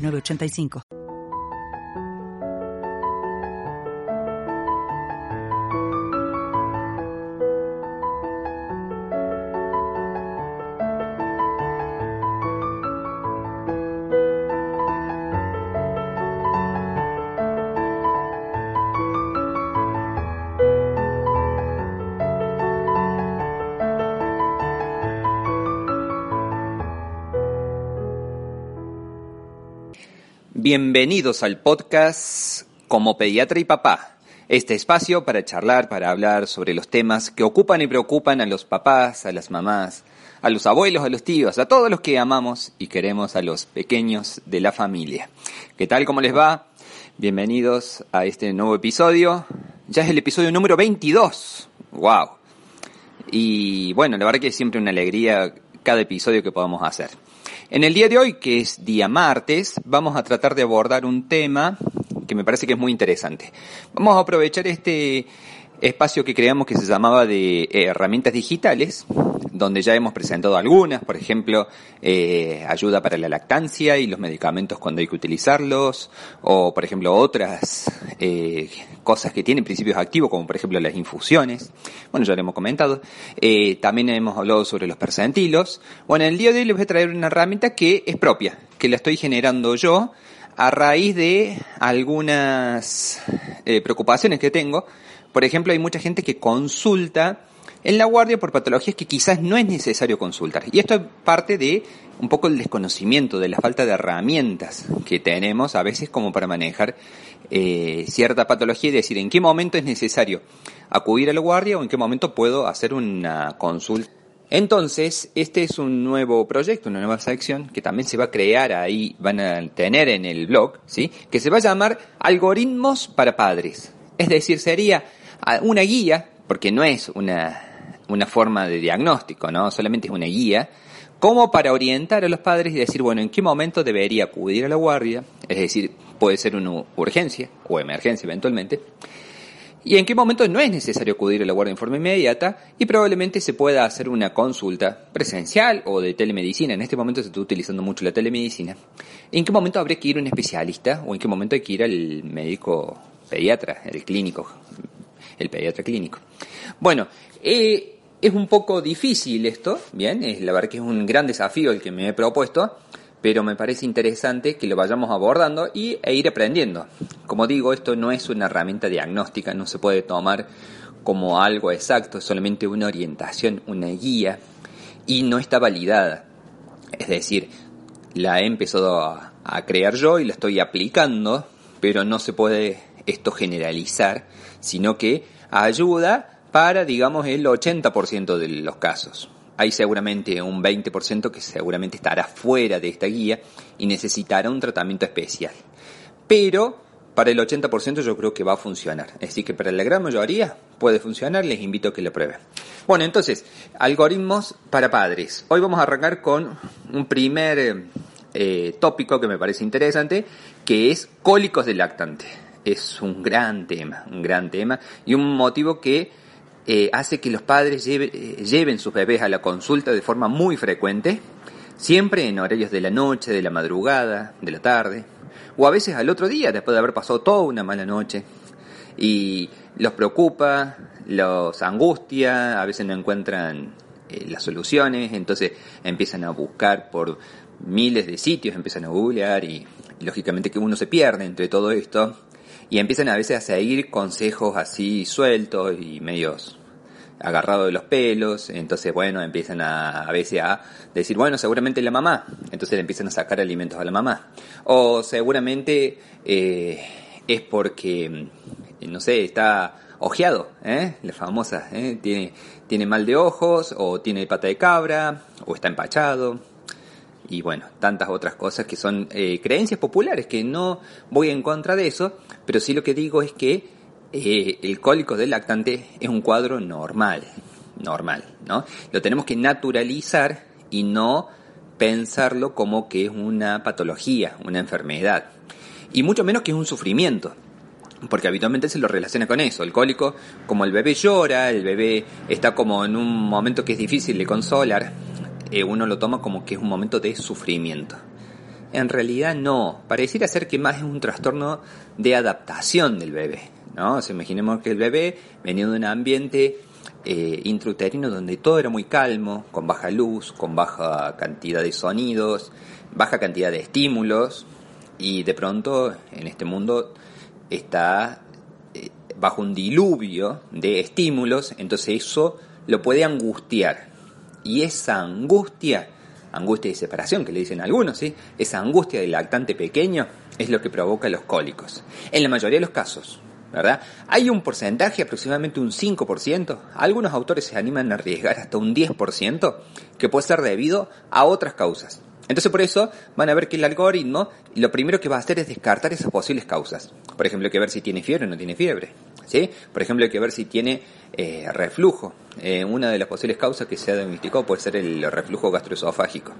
906985. Bienvenidos al podcast Como Pediatra y Papá. Este espacio para charlar, para hablar sobre los temas que ocupan y preocupan a los papás, a las mamás, a los abuelos, a los tíos, a todos los que amamos y queremos a los pequeños de la familia. ¿Qué tal? ¿Cómo les va? Bienvenidos a este nuevo episodio. Ya es el episodio número 22. ¡Wow! Y bueno, la verdad que es siempre una alegría cada episodio que podamos hacer. En el día de hoy, que es día martes, vamos a tratar de abordar un tema que me parece que es muy interesante. Vamos a aprovechar este espacio que creamos que se llamaba de eh, herramientas digitales, donde ya hemos presentado algunas, por ejemplo, eh, ayuda para la lactancia y los medicamentos cuando hay que utilizarlos, o por ejemplo otras eh, cosas que tienen principios activos, como por ejemplo las infusiones. Bueno, ya lo hemos comentado. también hemos hablado sobre los percentilos. Bueno, en el día de hoy les voy a traer una herramienta que es propia, que la estoy generando yo a raíz de algunas preocupaciones que tengo por ejemplo, hay mucha gente que consulta en la guardia por patologías que quizás no es necesario consultar. Y esto es parte de un poco el desconocimiento, de la falta de herramientas que tenemos a veces como para manejar eh, cierta patología y decir en qué momento es necesario acudir a la guardia o en qué momento puedo hacer una consulta. Entonces, este es un nuevo proyecto, una nueva sección que también se va a crear ahí, van a tener en el blog, ¿sí? Que se va a llamar Algoritmos para Padres. Es decir, sería una guía, porque no es una, una forma de diagnóstico, ¿no? Solamente es una guía, como para orientar a los padres y decir, bueno, en qué momento debería acudir a la guardia, es decir, puede ser una urgencia o emergencia eventualmente, y en qué momento no es necesario acudir a la guardia en forma inmediata y probablemente se pueda hacer una consulta presencial o de telemedicina. En este momento se está utilizando mucho la telemedicina. ¿En qué momento habría que ir a un especialista o en qué momento hay que ir al médico pediatra, el clínico el pediatra clínico. Bueno, eh, es un poco difícil esto, bien, es la verdad que es un gran desafío el que me he propuesto, pero me parece interesante que lo vayamos abordando y, e ir aprendiendo. Como digo, esto no es una herramienta diagnóstica, no se puede tomar como algo exacto, es solamente una orientación, una guía, y no está validada. Es decir, la he empezado a, a crear yo y la estoy aplicando, pero no se puede esto generalizar, sino que ayuda para, digamos, el 80% de los casos. Hay seguramente un 20% que seguramente estará fuera de esta guía y necesitará un tratamiento especial. Pero para el 80% yo creo que va a funcionar. Decir, que para la gran mayoría puede funcionar, les invito a que lo prueben. Bueno, entonces, algoritmos para padres. Hoy vamos a arrancar con un primer eh, tópico que me parece interesante, que es cólicos del lactante es un gran tema, un gran tema y un motivo que eh, hace que los padres eh, lleven sus bebés a la consulta de forma muy frecuente, siempre en horarios de la noche, de la madrugada, de la tarde, o a veces al otro día, después de haber pasado toda una mala noche. Y los preocupa, los angustia, a veces no encuentran eh, las soluciones, entonces empiezan a buscar por miles de sitios, empiezan a googlear y lógicamente que uno se pierde entre todo esto y empiezan a veces a seguir consejos así sueltos y medios agarrados de los pelos, entonces bueno, empiezan a, a veces a decir, bueno, seguramente la mamá, entonces le empiezan a sacar alimentos a la mamá, o seguramente eh, es porque, no sé, está ojeado, ¿eh? la famosa, ¿eh? tiene, tiene mal de ojos, o tiene pata de cabra, o está empachado, y bueno, tantas otras cosas que son eh, creencias populares, que no voy en contra de eso, pero sí lo que digo es que eh, el cólico del lactante es un cuadro normal, normal, ¿no? Lo tenemos que naturalizar y no pensarlo como que es una patología, una enfermedad, y mucho menos que es un sufrimiento porque habitualmente se lo relaciona con eso. El cólico, como el bebé llora, el bebé está como en un momento que es difícil de consolar, eh, uno lo toma como que es un momento de sufrimiento. En realidad no, pareciera ser que más es un trastorno de adaptación del bebé. ¿no? Imaginemos que el bebé venía de un ambiente eh, intrauterino donde todo era muy calmo, con baja luz, con baja cantidad de sonidos, baja cantidad de estímulos, y de pronto en este mundo está eh, bajo un diluvio de estímulos, entonces eso lo puede angustiar. Y esa angustia, angustia de separación que le dicen algunos, ¿sí? esa angustia del lactante pequeño es lo que provoca los cólicos. En la mayoría de los casos, ¿verdad? Hay un porcentaje, aproximadamente un 5%, algunos autores se animan a arriesgar hasta un 10%, que puede ser debido a otras causas. Entonces por eso van a ver que el algoritmo lo primero que va a hacer es descartar esas posibles causas. Por ejemplo, hay que ver si tiene fiebre o no tiene fiebre. ¿sí? Por ejemplo, hay que ver si tiene eh, reflujo. Eh, una de las posibles causas que se ha diagnosticado puede ser el reflujo gastroesofágico.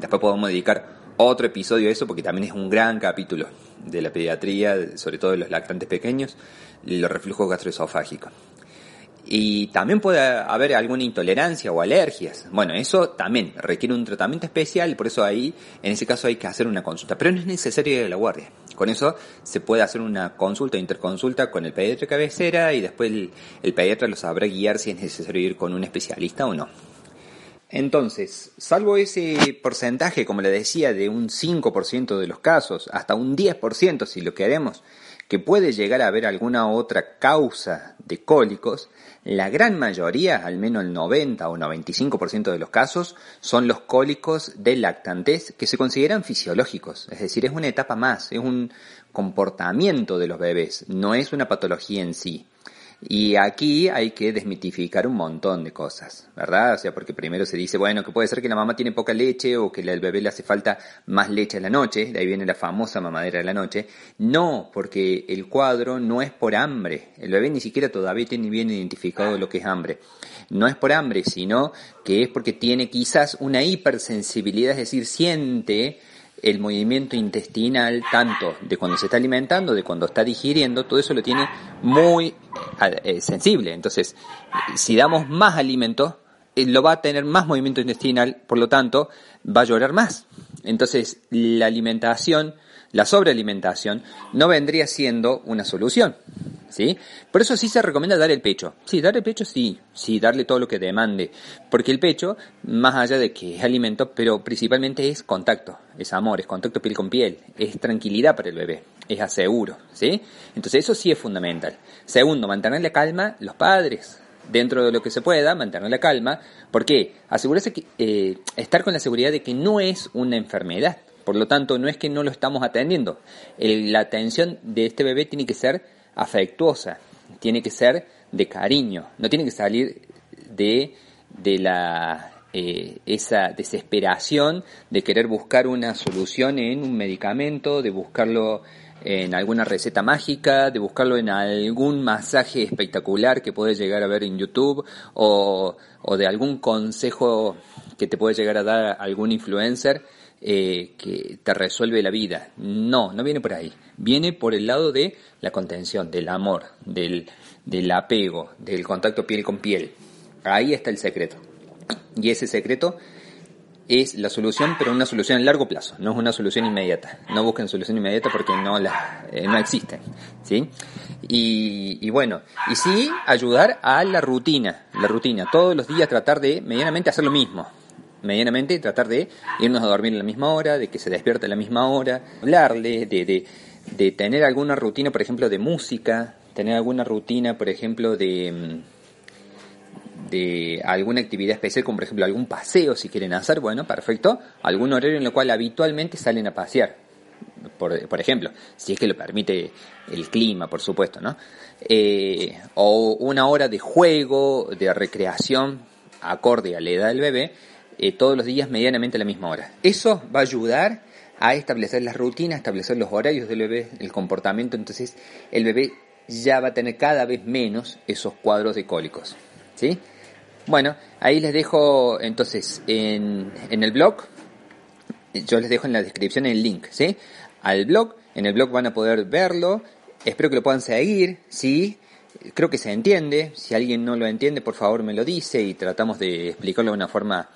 Después podemos dedicar otro episodio a eso porque también es un gran capítulo de la pediatría, sobre todo de los lactantes pequeños, los reflujos gastroesofágicos. Y también puede haber alguna intolerancia o alergias. Bueno, eso también requiere un tratamiento especial, por eso ahí, en ese caso hay que hacer una consulta. Pero no es necesario ir a la guardia. Con eso se puede hacer una consulta, interconsulta con el pediatra cabecera y después el, el pediatra lo sabrá guiar si es necesario ir con un especialista o no. Entonces, salvo ese porcentaje, como le decía, de un 5% de los casos, hasta un 10% si lo queremos, que puede llegar a haber alguna otra causa de cólicos, la gran mayoría, al menos el 90 o 95% de los casos, son los cólicos de lactantes que se consideran fisiológicos, es decir, es una etapa más, es un comportamiento de los bebés, no es una patología en sí. Y aquí hay que desmitificar un montón de cosas, ¿verdad? O sea, porque primero se dice, bueno, que puede ser que la mamá tiene poca leche o que al bebé le hace falta más leche en la noche, de ahí viene la famosa mamadera de la noche. No, porque el cuadro no es por hambre. El bebé ni siquiera todavía tiene bien identificado lo que es hambre. No es por hambre, sino que es porque tiene quizás una hipersensibilidad, es decir, siente el movimiento intestinal, tanto de cuando se está alimentando, de cuando está digiriendo, todo eso lo tiene muy eh, eh, sensible. Entonces, si damos más alimento, eh, lo va a tener más movimiento intestinal, por lo tanto, va a llorar más. Entonces, la alimentación, la sobrealimentación, no vendría siendo una solución. ¿Sí? Por eso sí se recomienda dar el pecho. Sí, dar el pecho sí, sí, darle todo lo que demande. Porque el pecho, más allá de que es alimento, pero principalmente es contacto, es amor, es contacto piel con piel, es tranquilidad para el bebé, es aseguro, ¿sí? Entonces eso sí es fundamental. Segundo, mantener la calma los padres. Dentro de lo que se pueda, mantener la calma. ¿Por qué? Asegurarse que, eh, estar con la seguridad de que no es una enfermedad. Por lo tanto, no es que no lo estamos atendiendo. la atención de este bebé tiene que ser afectuosa, tiene que ser de cariño, no tiene que salir de, de la, eh, esa desesperación de querer buscar una solución en un medicamento, de buscarlo en alguna receta mágica, de buscarlo en algún masaje espectacular que puedes llegar a ver en YouTube o, o de algún consejo que te puede llegar a dar algún influencer eh, que te resuelve la vida. No, no viene por ahí. Viene por el lado de la contención, del amor, del, del apego, del contacto piel con piel. Ahí está el secreto. Y ese secreto es la solución, pero una solución a largo plazo, no es una solución inmediata. No busquen solución inmediata porque no la, eh, no existen, ¿sí? Y, y, bueno, y sí ayudar a la rutina, la rutina, todos los días tratar de medianamente hacer lo mismo, medianamente tratar de irnos a dormir a la misma hora, de que se despierte a la misma hora, hablarle, de, de, de tener alguna rutina, por ejemplo, de música, tener alguna rutina, por ejemplo, de, mm, de alguna actividad especial, como por ejemplo algún paseo si quieren hacer, bueno, perfecto, algún horario en el cual habitualmente salen a pasear, por, por ejemplo, si es que lo permite el clima, por supuesto, ¿no? Eh, o una hora de juego, de recreación, acorde a la edad del bebé, eh, todos los días medianamente a la misma hora. Eso va a ayudar a establecer las rutinas, establecer los horarios del bebé, el comportamiento, entonces el bebé ya va a tener cada vez menos esos cuadros de cólicos. ¿sí? Bueno, ahí les dejo entonces en, en el blog, yo les dejo en la descripción el link, ¿sí? Al blog, en el blog van a poder verlo, espero que lo puedan seguir, ¿sí? Creo que se entiende, si alguien no lo entiende, por favor me lo dice y tratamos de explicarlo de una forma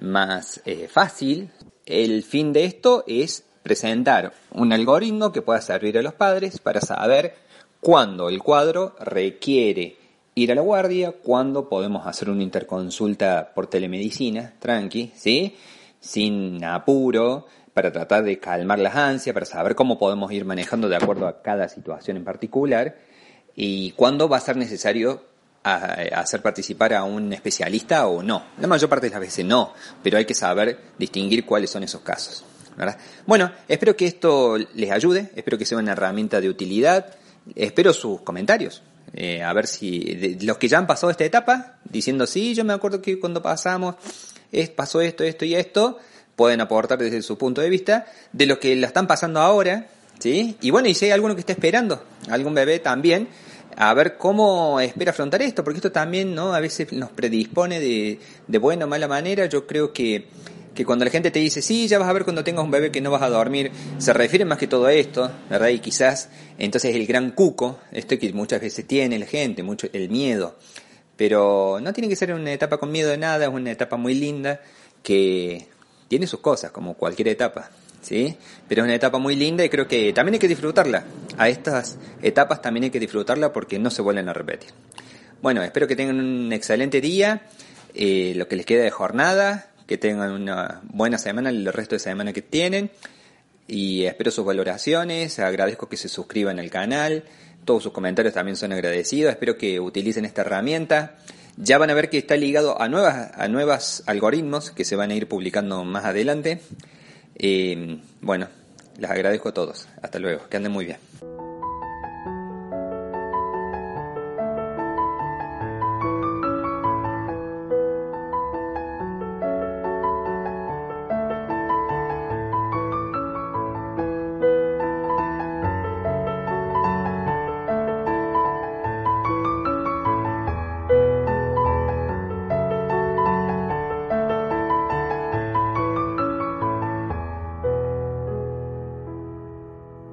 más eh, fácil. El fin de esto es presentar un algoritmo que pueda servir a los padres para saber cuándo el cuadro requiere ir a la guardia, cuándo podemos hacer una interconsulta por telemedicina, tranqui, ¿sí? Sin apuro, para tratar de calmar las ansias, para saber cómo podemos ir manejando de acuerdo a cada situación en particular y cuándo va a ser necesario hacer participar a un especialista o no. La mayor parte de las veces no, pero hay que saber distinguir cuáles son esos casos. Bueno, espero que esto les ayude, espero que sea una herramienta de utilidad, espero sus comentarios. Eh, a ver si los que ya han pasado esta etapa, diciendo sí, yo me acuerdo que cuando pasamos es, pasó esto, esto y esto, pueden aportar desde su punto de vista, de los que la están pasando ahora, ¿sí? Y bueno, y si hay alguno que está esperando, algún bebé también, a ver cómo espera afrontar esto, porque esto también, ¿no? A veces nos predispone de, de buena o mala manera, yo creo que que cuando la gente te dice, sí, ya vas a ver cuando tengas un bebé que no vas a dormir, se refiere más que todo a esto, ¿verdad? Y quizás entonces el gran cuco, esto que muchas veces tiene la gente, mucho el miedo, pero no tiene que ser una etapa con miedo de nada, es una etapa muy linda que tiene sus cosas, como cualquier etapa, ¿sí? Pero es una etapa muy linda y creo que también hay que disfrutarla. A estas etapas también hay que disfrutarla porque no se vuelven a repetir. Bueno, espero que tengan un excelente día, eh, lo que les queda de jornada, que tengan una buena semana, el resto de semana que tienen. Y espero sus valoraciones, agradezco que se suscriban al canal, todos sus comentarios también son agradecidos, espero que utilicen esta herramienta. Ya van a ver que está ligado a nuevas, a nuevos algoritmos que se van a ir publicando más adelante. Eh, bueno, les agradezco a todos. Hasta luego. Que anden muy bien.